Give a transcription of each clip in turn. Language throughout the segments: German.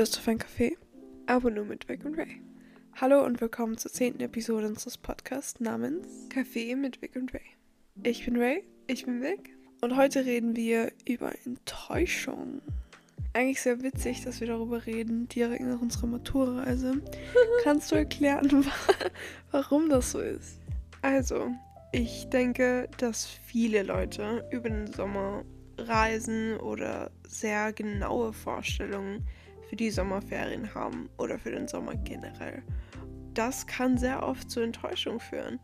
Lust auf ein Kaffee? Aber nur mit Vic und Ray. Hallo und willkommen zur zehnten Episode unseres Podcasts namens Kaffee mit Vic und Ray. Ich bin Ray, ich bin Vic und heute reden wir über Enttäuschung. Eigentlich sehr witzig, dass wir darüber reden, direkt nach unserer Maturreise. Kannst du erklären, warum das so ist? Also, ich denke, dass viele Leute über den Sommer reisen oder sehr genaue Vorstellungen für die Sommerferien haben oder für den Sommer generell. Das kann sehr oft zu Enttäuschung führen.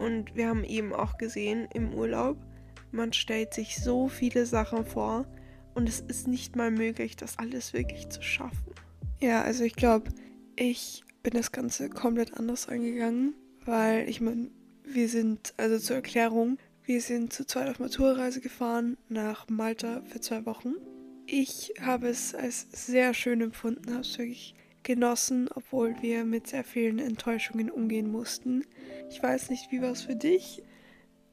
Und wir haben eben auch gesehen im Urlaub, man stellt sich so viele Sachen vor und es ist nicht mal möglich, das alles wirklich zu schaffen. Ja, also ich glaube, ich bin das Ganze komplett anders angegangen, weil ich meine, wir sind, also zur Erklärung, wir sind zu zweit auf Maturreise gefahren nach Malta für zwei Wochen. Ich habe es als sehr schön empfunden, habe es wirklich genossen, obwohl wir mit sehr vielen Enttäuschungen umgehen mussten. Ich weiß nicht, wie war es für dich?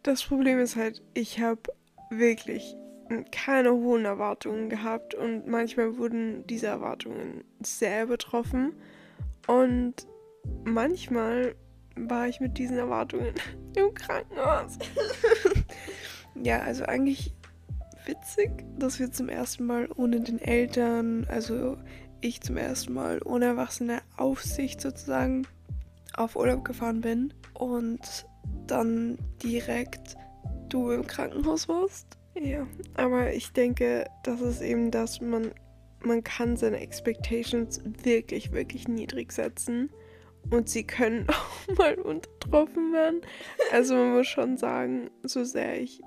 Das Problem ist halt, ich habe wirklich keine hohen Erwartungen gehabt und manchmal wurden diese Erwartungen sehr übertroffen und manchmal war ich mit diesen Erwartungen im Krankenhaus. ja, also eigentlich witzig, dass wir zum ersten Mal ohne den Eltern, also ich zum ersten Mal ohne erwachsene Aufsicht sozusagen auf Urlaub gefahren bin und dann direkt du im Krankenhaus warst. Ja, aber ich denke, das ist eben das, man, man kann seine Expectations wirklich, wirklich niedrig setzen und sie können auch mal untertroffen werden. Also man muss schon sagen, so sehr ich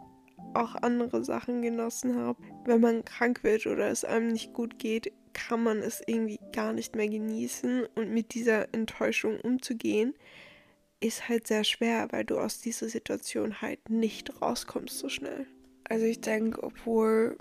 auch andere Sachen genossen habe, wenn man krank wird oder es einem nicht gut geht, kann man es irgendwie gar nicht mehr genießen und mit dieser Enttäuschung umzugehen, ist halt sehr schwer, weil du aus dieser Situation halt nicht rauskommst so schnell. Also ich denke, obwohl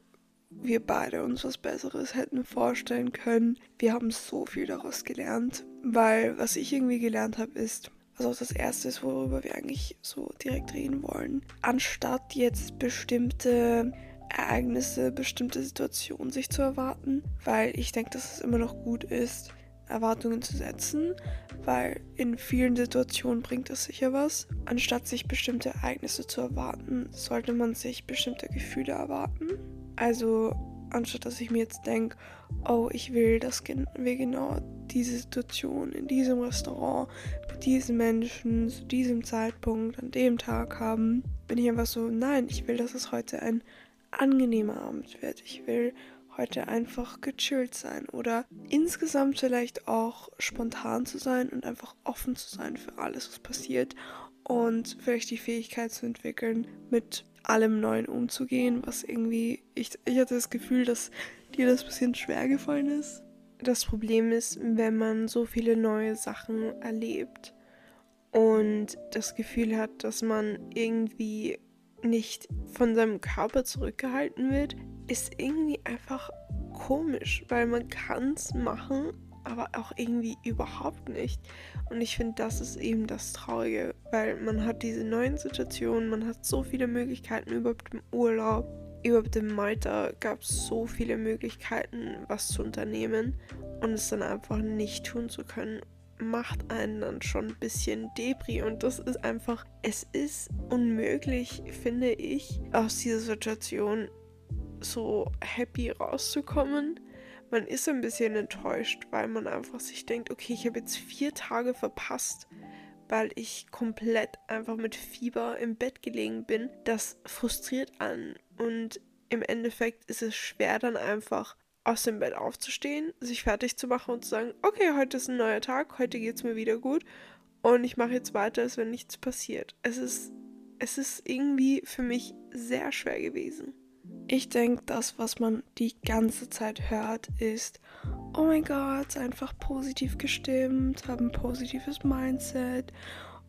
wir beide uns was Besseres hätten vorstellen können. Wir haben so viel daraus gelernt, weil was ich irgendwie gelernt habe, ist, was auch das Erste ist, worüber wir eigentlich so direkt reden wollen. Anstatt jetzt bestimmte Ereignisse, bestimmte Situationen sich zu erwarten, weil ich denke, dass es immer noch gut ist, Erwartungen zu setzen, weil in vielen Situationen bringt es sicher was. Anstatt sich bestimmte Ereignisse zu erwarten, sollte man sich bestimmte Gefühle erwarten also anstatt dass ich mir jetzt denke, oh, ich will, dass wir genau diese Situation in diesem Restaurant mit diesen Menschen zu diesem Zeitpunkt an dem Tag haben, bin ich einfach so, nein, ich will, dass es heute ein angenehmer Abend wird. Ich will heute einfach gechillt sein oder insgesamt vielleicht auch spontan zu sein und einfach offen zu sein für alles, was passiert und vielleicht die Fähigkeit zu entwickeln, mit allem Neuen umzugehen, was irgendwie, ich, ich hatte das Gefühl, dass dir das ein bisschen schwer gefallen ist. Das Problem ist, wenn man so viele neue Sachen erlebt und das Gefühl hat, dass man irgendwie nicht von seinem Körper zurückgehalten wird, ist irgendwie einfach komisch, weil man kann es machen, aber auch irgendwie überhaupt nicht. Und ich finde, das ist eben das Traurige, weil man hat diese neuen Situationen, man hat so viele Möglichkeiten überhaupt im Urlaub. Überhaupt in Malta gab es so viele Möglichkeiten, was zu unternehmen und es dann einfach nicht tun zu können, macht einen dann schon ein bisschen Debris und das ist einfach, es ist unmöglich, finde ich, aus dieser Situation so happy rauszukommen man ist ein bisschen enttäuscht, weil man einfach sich denkt, okay, ich habe jetzt vier Tage verpasst, weil ich komplett einfach mit Fieber im Bett gelegen bin. Das frustriert an und im Endeffekt ist es schwer dann einfach aus dem Bett aufzustehen, sich fertig zu machen und zu sagen, okay, heute ist ein neuer Tag, heute geht es mir wieder gut und ich mache jetzt weiter, als wenn nichts passiert. Es ist, es ist irgendwie für mich sehr schwer gewesen. Ich denke, das, was man die ganze Zeit hört, ist, oh mein Gott, einfach positiv gestimmt, hab ein positives Mindset.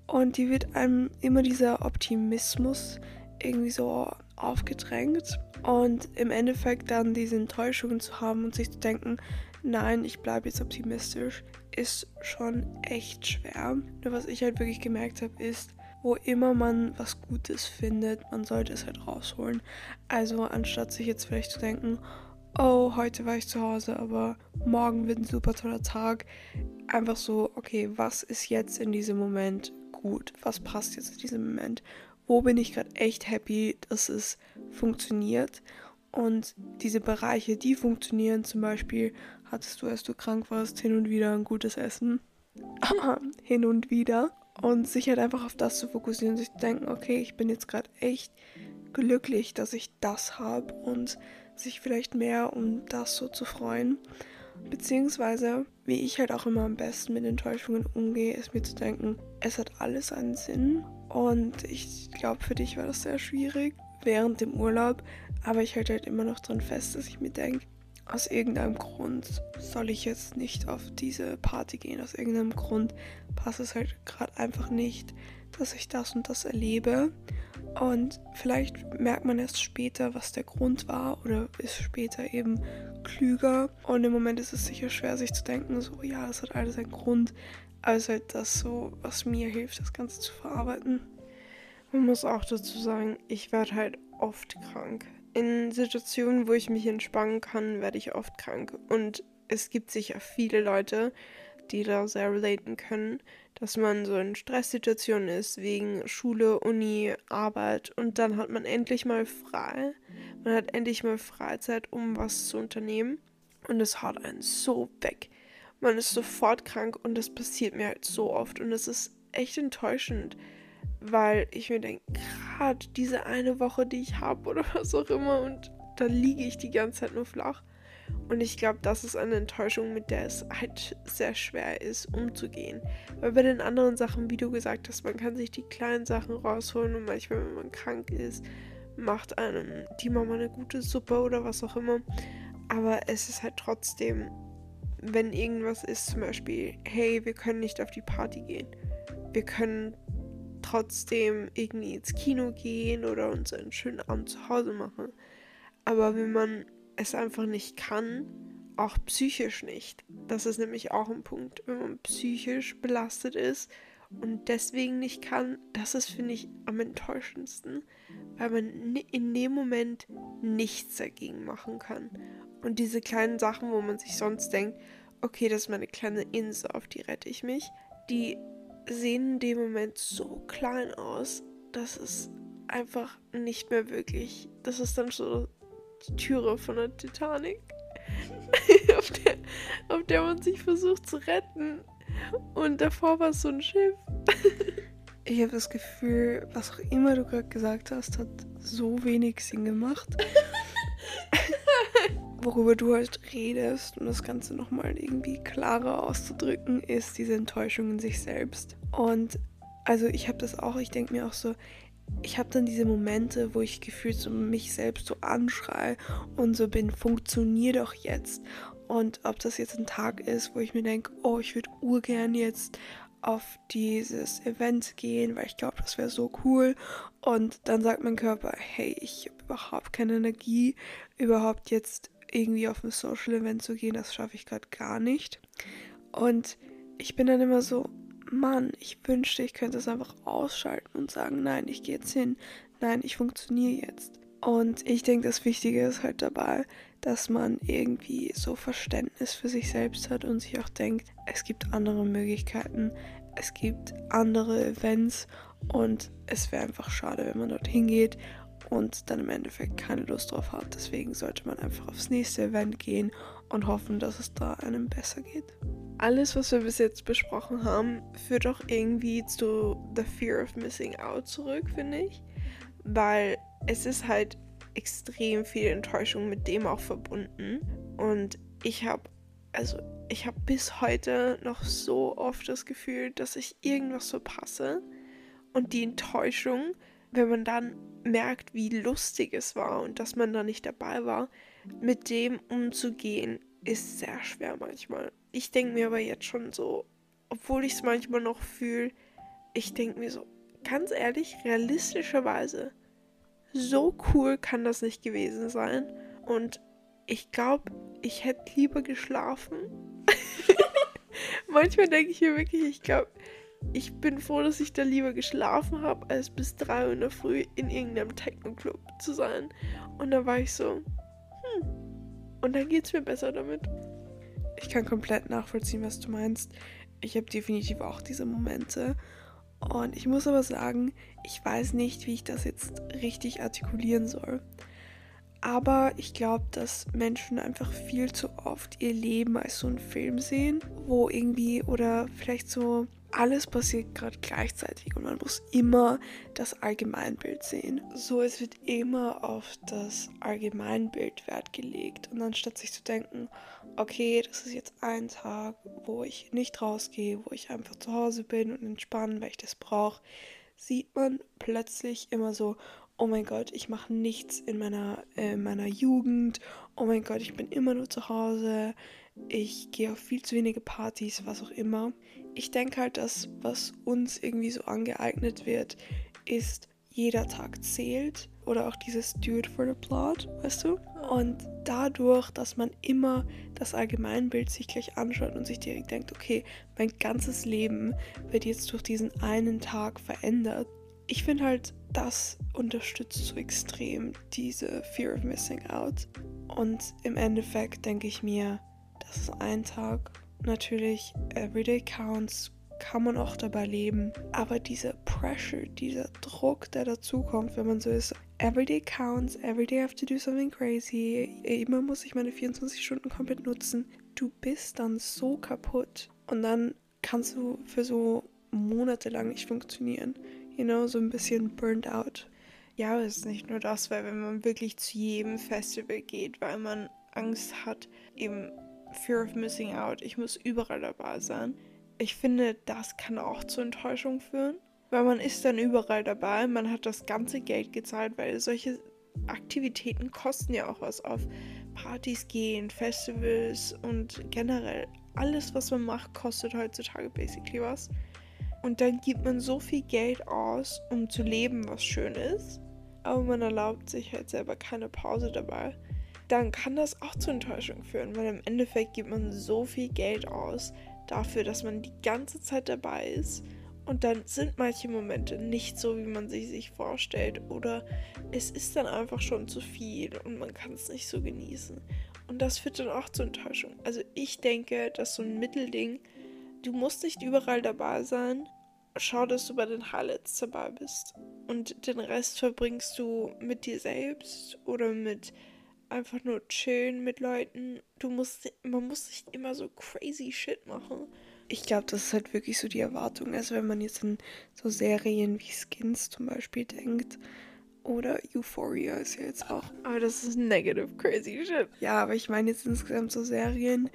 Und die wird einem immer dieser Optimismus irgendwie so aufgedrängt. Und im Endeffekt dann diese Enttäuschungen zu haben und sich zu denken, nein, ich bleibe jetzt optimistisch, ist schon echt schwer. Nur was ich halt wirklich gemerkt habe, ist, wo immer man was Gutes findet, man sollte es halt rausholen. Also anstatt sich jetzt vielleicht zu denken, oh, heute war ich zu Hause, aber morgen wird ein super toller Tag. Einfach so, okay, was ist jetzt in diesem Moment gut? Was passt jetzt in diesem Moment? Wo bin ich gerade echt happy, dass es funktioniert? Und diese Bereiche, die funktionieren, zum Beispiel hattest du, als du krank warst, hin und wieder ein gutes Essen. hin und wieder. Und sich halt einfach auf das zu fokussieren, sich zu denken, okay, ich bin jetzt gerade echt glücklich, dass ich das habe und sich vielleicht mehr um das so zu freuen. Beziehungsweise, wie ich halt auch immer am besten mit Enttäuschungen umgehe, ist mir zu denken, es hat alles einen Sinn. Und ich glaube, für dich war das sehr schwierig während dem Urlaub. Aber ich halte halt immer noch dran fest, dass ich mir denke, aus irgendeinem Grund soll ich jetzt nicht auf diese Party gehen. Aus irgendeinem Grund passt es halt gerade einfach nicht, dass ich das und das erlebe. Und vielleicht merkt man erst später, was der Grund war oder ist später eben klüger. Und im Moment ist es sicher schwer, sich zu denken, so ja, das hat alles einen Grund. Ist halt das so, was mir hilft, das Ganze zu verarbeiten. Man muss auch dazu sagen, ich werde halt oft krank. In Situationen, wo ich mich entspannen kann, werde ich oft krank. Und es gibt sicher viele Leute, die da sehr relaten können, dass man so in Stresssituationen ist, wegen Schule, Uni, Arbeit und dann hat man endlich mal frei. Man hat endlich mal Freizeit, um was zu unternehmen und es haut einen so weg. Man ist sofort krank und das passiert mir halt so oft und es ist echt enttäuschend, weil ich mir denke, gerade diese eine Woche, die ich habe oder was auch immer und da liege ich die ganze Zeit nur flach. Und ich glaube, das ist eine Enttäuschung, mit der es halt sehr schwer ist, umzugehen. Weil bei den anderen Sachen, wie du gesagt hast, man kann sich die kleinen Sachen rausholen und manchmal, wenn man krank ist, macht einem die Mama eine gute Suppe oder was auch immer. Aber es ist halt trotzdem, wenn irgendwas ist, zum Beispiel, hey, wir können nicht auf die Party gehen. Wir können trotzdem irgendwie ins Kino gehen oder uns einen schönen Abend zu Hause machen. Aber wenn man es einfach nicht kann, auch psychisch nicht. Das ist nämlich auch ein Punkt, wenn man psychisch belastet ist und deswegen nicht kann, das ist, finde ich, am enttäuschendsten, weil man in dem Moment nichts dagegen machen kann. Und diese kleinen Sachen, wo man sich sonst denkt, okay, das ist meine kleine Insel, auf die rette ich mich, die sehen in dem Moment so klein aus, dass es einfach nicht mehr wirklich, das ist dann so die Türe von der Titanic, auf, der, auf der man sich versucht zu retten. Und davor war so ein Schiff. ich habe das Gefühl, was auch immer du gerade gesagt hast, hat so wenig Sinn gemacht. Worüber du halt redest, um das Ganze nochmal irgendwie klarer auszudrücken, ist diese Enttäuschung in sich selbst. Und also ich habe das auch, ich denke mir auch so, ich habe dann diese Momente, wo ich gefühlt so mich selbst so anschreie und so bin, funktionier doch jetzt. Und ob das jetzt ein Tag ist, wo ich mir denke, oh, ich würde urgern jetzt auf dieses Event gehen, weil ich glaube, das wäre so cool. Und dann sagt mein Körper, hey, ich habe überhaupt keine Energie, überhaupt jetzt irgendwie auf ein Social Event zu gehen, das schaffe ich gerade gar nicht. Und ich bin dann immer so, Mann, ich wünschte, ich könnte es einfach ausschalten und sagen, nein, ich gehe jetzt hin, nein, ich funktioniere jetzt. Und ich denke, das Wichtige ist halt dabei, dass man irgendwie so Verständnis für sich selbst hat und sich auch denkt, es gibt andere Möglichkeiten, es gibt andere Events und es wäre einfach schade, wenn man dorthin geht und dann im Endeffekt keine Lust drauf hat. Deswegen sollte man einfach aufs nächste Event gehen und hoffen, dass es da einem besser geht. Alles, was wir bis jetzt besprochen haben, führt auch irgendwie zu The Fear of Missing Out zurück, finde ich. Weil es ist halt extrem viel Enttäuschung mit dem auch verbunden. Und ich habe, also ich habe bis heute noch so oft das Gefühl, dass ich irgendwas verpasse. Und die Enttäuschung, wenn man dann merkt, wie lustig es war und dass man da nicht dabei war, mit dem umzugehen, ist sehr schwer manchmal. Ich denke mir aber jetzt schon so, obwohl ich es manchmal noch fühle, ich denke mir so, ganz ehrlich, realistischerweise, so cool kann das nicht gewesen sein. Und ich glaube, ich hätte lieber geschlafen. manchmal denke ich mir wirklich, ich glaube, ich bin froh, dass ich da lieber geschlafen habe, als bis 3 Uhr in der Früh in irgendeinem Techno-Club zu sein. Und da war ich so, hm, und dann geht es mir besser damit. Ich kann komplett nachvollziehen, was du meinst. Ich habe definitiv auch diese Momente. Und ich muss aber sagen, ich weiß nicht, wie ich das jetzt richtig artikulieren soll. Aber ich glaube, dass Menschen einfach viel zu oft ihr Leben als so einen Film sehen, wo irgendwie oder vielleicht so alles passiert gerade gleichzeitig und man muss immer das Allgemeinbild sehen. So, es wird immer auf das Allgemeinbild Wert gelegt und anstatt sich zu denken, okay, das ist jetzt ein Tag, wo ich nicht rausgehe, wo ich einfach zu Hause bin und entspannen, weil ich das brauche, sieht man plötzlich immer so, oh mein Gott, ich mache nichts in meiner, äh, meiner Jugend, oh mein Gott, ich bin immer nur zu Hause, ich gehe auf viel zu wenige Partys, was auch immer. Ich denke halt, dass was uns irgendwie so angeeignet wird, ist, jeder Tag zählt oder auch dieses Do it for the plot, weißt du? Und dadurch, dass man immer das Allgemeinbild sich gleich anschaut und sich direkt denkt, okay, mein ganzes Leben wird jetzt durch diesen einen Tag verändert, ich finde halt, das unterstützt so extrem diese Fear of Missing Out. Und im Endeffekt denke ich mir, das ist ein Tag. Natürlich, Everyday Counts kann man auch dabei leben. Aber dieser Pressure, dieser Druck, der dazukommt, wenn man so ist, Everyday counts, everyday I have to do something crazy, immer muss ich meine 24 Stunden komplett nutzen. Du bist dann so kaputt. Und dann kannst du für so monatelang nicht funktionieren you know, so ein bisschen burned out. Ja, es ist nicht nur das, weil wenn man wirklich zu jedem Festival geht, weil man Angst hat, eben Fear of Missing Out, ich muss überall dabei sein. Ich finde, das kann auch zu Enttäuschung führen, weil man ist dann überall dabei, man hat das ganze Geld gezahlt, weil solche Aktivitäten kosten ja auch was auf Partys gehen, Festivals und generell alles, was man macht, kostet heutzutage basically was. Und dann gibt man so viel Geld aus, um zu leben, was schön ist, aber man erlaubt sich halt selber keine Pause dabei. Dann kann das auch zu Enttäuschung führen, weil im Endeffekt gibt man so viel Geld aus dafür, dass man die ganze Zeit dabei ist. Und dann sind manche Momente nicht so, wie man sie sich vorstellt. Oder es ist dann einfach schon zu viel und man kann es nicht so genießen. Und das führt dann auch zur Enttäuschung. Also ich denke, dass so ein Mittelding, du musst nicht überall dabei sein, schau, dass du bei den Highlights dabei bist. Und den Rest verbringst du mit dir selbst oder mit einfach nur chillen mit Leuten. Du musst, man muss nicht immer so crazy shit machen. Ich glaube, das ist halt wirklich so die Erwartung. Also wenn man jetzt an so Serien wie Skins zum Beispiel denkt. Oder Euphoria ist ja jetzt auch. Aber das ist negative crazy shit. Ja, aber ich meine jetzt insgesamt so Serien,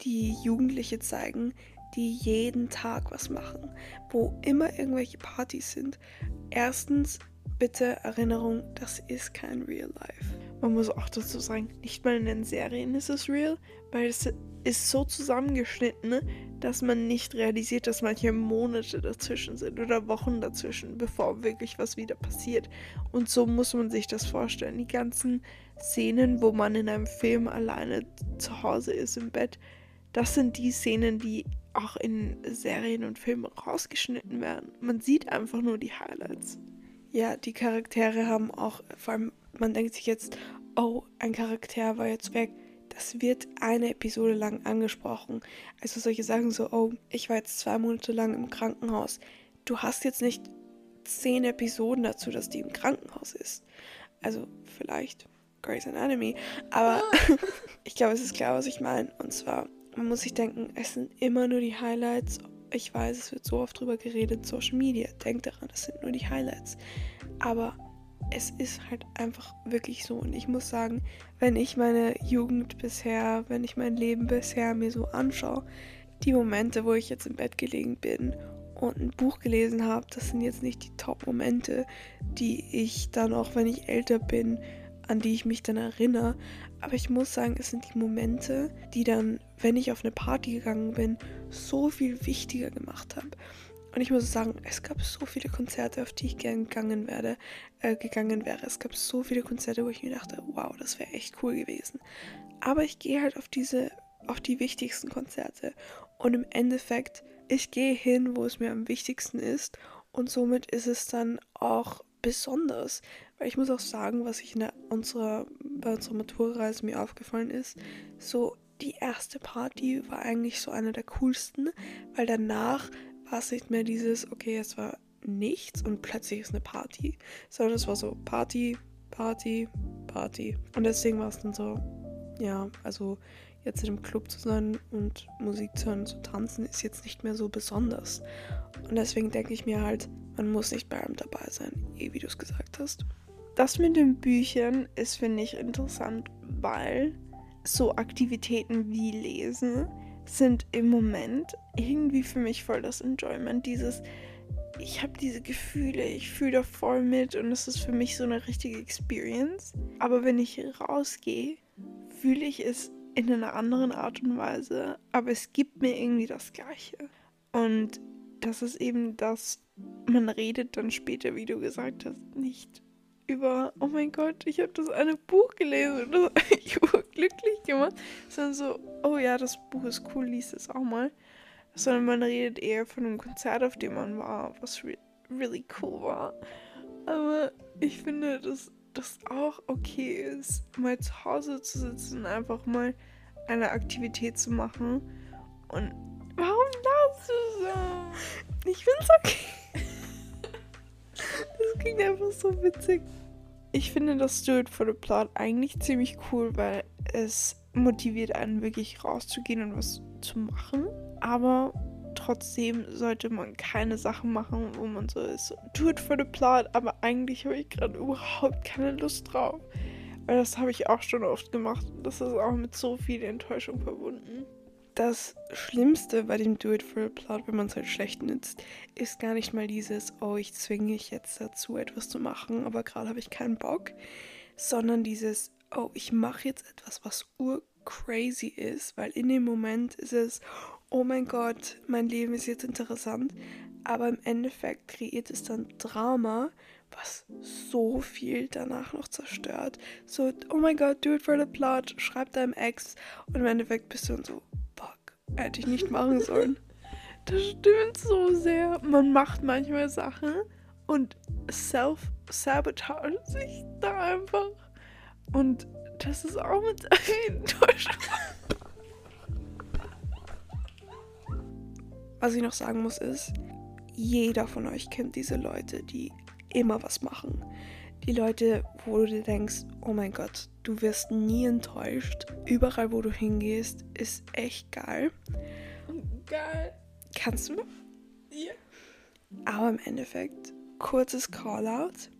die Jugendliche zeigen, die jeden Tag was machen, wo immer irgendwelche Partys sind. Erstens, bitte Erinnerung, das ist kein Real Life. Man muss auch dazu sagen, nicht mal in den Serien ist es real, weil es ist so zusammengeschnitten, dass man nicht realisiert, dass manche Monate dazwischen sind oder Wochen dazwischen, bevor wirklich was wieder passiert. Und so muss man sich das vorstellen. Die ganzen Szenen, wo man in einem Film alleine zu Hause ist im Bett, das sind die Szenen, die auch in Serien und Filmen rausgeschnitten werden. Man sieht einfach nur die Highlights. Ja, die Charaktere haben auch, vor allem, man denkt sich jetzt, oh, ein Charakter war jetzt weg. Das wird eine Episode lang angesprochen. Also solche Sachen so, oh, ich war jetzt zwei Monate lang im Krankenhaus. Du hast jetzt nicht zehn Episoden dazu, dass die im Krankenhaus ist. Also vielleicht Grey's Anatomy. Aber ich glaube, es ist klar, was ich meine. Und zwar, man muss sich denken, es sind immer nur die Highlights. Ich weiß, es wird so oft drüber geredet, Social Media. Denkt daran, es sind nur die Highlights. Aber es ist halt einfach wirklich so. Und ich muss sagen, wenn ich meine Jugend bisher, wenn ich mein Leben bisher mir so anschaue, die Momente, wo ich jetzt im Bett gelegen bin und ein Buch gelesen habe, das sind jetzt nicht die Top-Momente, die ich dann auch, wenn ich älter bin, an die ich mich dann erinnere. Aber ich muss sagen, es sind die Momente, die dann, wenn ich auf eine Party gegangen bin, so viel wichtiger gemacht habe. Und ich muss sagen, es gab so viele Konzerte, auf die ich gern gegangen, werde, äh, gegangen wäre. Es gab so viele Konzerte, wo ich mir dachte, wow, das wäre echt cool gewesen. Aber ich gehe halt auf diese, auf die wichtigsten Konzerte. Und im Endeffekt, ich gehe hin, wo es mir am wichtigsten ist. Und somit ist es dann auch besonders. Weil ich muss auch sagen, was ich in der, unserer, bei unserer Maturreise mir aufgefallen ist, so die erste Party war eigentlich so eine der coolsten, weil danach war es nicht mehr dieses, okay, es war nichts und plötzlich ist eine Party, sondern es war so Party, Party, Party. Und deswegen war es dann so, ja, also jetzt in einem Club zu sein und Musik zu hören, zu tanzen, ist jetzt nicht mehr so besonders. Und deswegen denke ich mir halt, man muss nicht bei allem dabei sein, eh wie du es gesagt hast. Das mit den Büchern ist, finde ich, interessant, weil so Aktivitäten wie Lesen sind im Moment irgendwie für mich voll das Enjoyment. Dieses, ich habe diese Gefühle, ich fühle da voll mit und es ist für mich so eine richtige Experience. Aber wenn ich rausgehe, fühle ich es in einer anderen Art und Weise, aber es gibt mir irgendwie das Gleiche. Und das ist eben das, man redet dann später, wie du gesagt hast, nicht über, oh mein Gott, ich habe das eine Buch gelesen und das hat mich glücklich gemacht, sondern so, oh ja, das Buch ist cool, liest es auch mal. Sondern man redet eher von einem Konzert, auf dem man war, was re really cool war. Aber ich finde, dass das auch okay ist, mal zu Hause zu sitzen und einfach mal eine Aktivität zu machen. Und warum lachst du so? Ich find's okay. Klingt einfach so witzig. Ich finde das Do It for the Plot eigentlich ziemlich cool, weil es motiviert einen wirklich rauszugehen und was zu machen. Aber trotzdem sollte man keine Sachen machen, wo man so ist, do it for the plot, aber eigentlich habe ich gerade überhaupt keine Lust drauf. Weil das habe ich auch schon oft gemacht. Das ist auch mit so viel Enttäuschung verbunden das Schlimmste bei dem Do It for a Plot, wenn man es halt schlecht nützt, ist gar nicht mal dieses, oh, ich zwinge mich jetzt dazu, etwas zu machen, aber gerade habe ich keinen Bock, sondern dieses, oh, ich mache jetzt etwas, was urcrazy ist, weil in dem Moment ist es, oh mein Gott, mein Leben ist jetzt interessant, aber im Endeffekt kreiert es dann Drama, was so viel danach noch zerstört. So, oh mein Gott, do it for the plot, schreib deinem Ex und im Endeffekt bist du dann so, Hätte ich nicht machen sollen. Das stimmt so sehr. Man macht manchmal Sachen und self-sabotage sich da einfach. Und das ist auch mit Enttäuschung. Was ich noch sagen muss ist, jeder von euch kennt diese Leute, die immer was machen. Die Leute, wo du dir denkst, oh mein Gott, du wirst nie enttäuscht. Überall, wo du hingehst, ist echt geil. Geil. Kannst du? Ja. Aber im Endeffekt, kurzes Callout.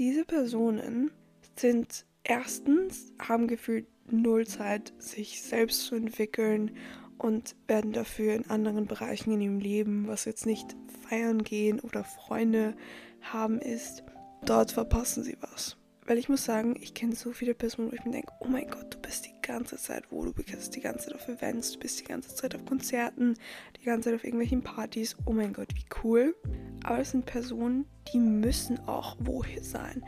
Diese Personen sind erstens, haben gefühlt null Zeit, sich selbst zu entwickeln und werden dafür in anderen Bereichen in ihrem Leben, was jetzt nicht feiern gehen oder Freunde haben ist, dort verpassen sie was. Weil ich muss sagen, ich kenne so viele Personen, wo ich mir denke, oh mein Gott, du bist die ganze Zeit wo, du bist die ganze Zeit auf Events, du bist die ganze Zeit auf Konzerten, die ganze Zeit auf irgendwelchen Partys. Oh mein Gott, wie cool. Aber es sind Personen, die müssen auch woher sein.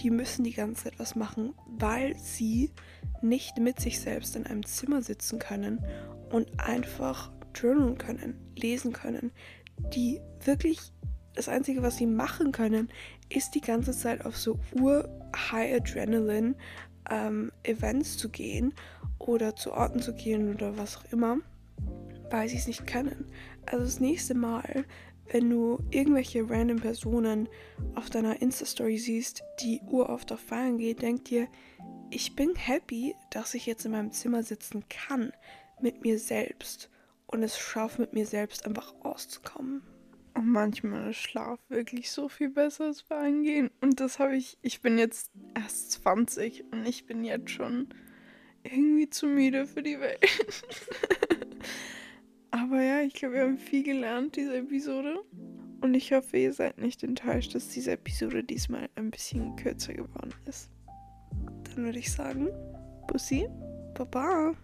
Die müssen die ganze Zeit was machen, weil sie nicht mit sich selbst in einem Zimmer sitzen können und einfach journalen können, lesen können. Die wirklich das Einzige, was sie machen können, ist die ganze Zeit auf so Ur-High-Adrenaline-Events ähm, zu gehen oder zu Orten zu gehen oder was auch immer, weil sie es nicht können. Also das nächste Mal, wenn du irgendwelche random Personen auf deiner Insta-Story siehst, die uroft auf Feiern geht, denk dir, ich bin happy, dass ich jetzt in meinem Zimmer sitzen kann mit mir selbst und es schaffe, mit mir selbst einfach auszukommen. Und manchmal ist Schlaf wirklich so viel besser als feiern gehen. Und das habe ich, ich bin jetzt erst 20 und ich bin jetzt schon irgendwie zu müde für die Welt. Aber ja, ich glaube, wir haben viel gelernt, diese Episode. Und ich hoffe, ihr seid nicht enttäuscht, dass diese Episode diesmal ein bisschen kürzer geworden ist. Dann würde ich sagen, Bussi, Baba.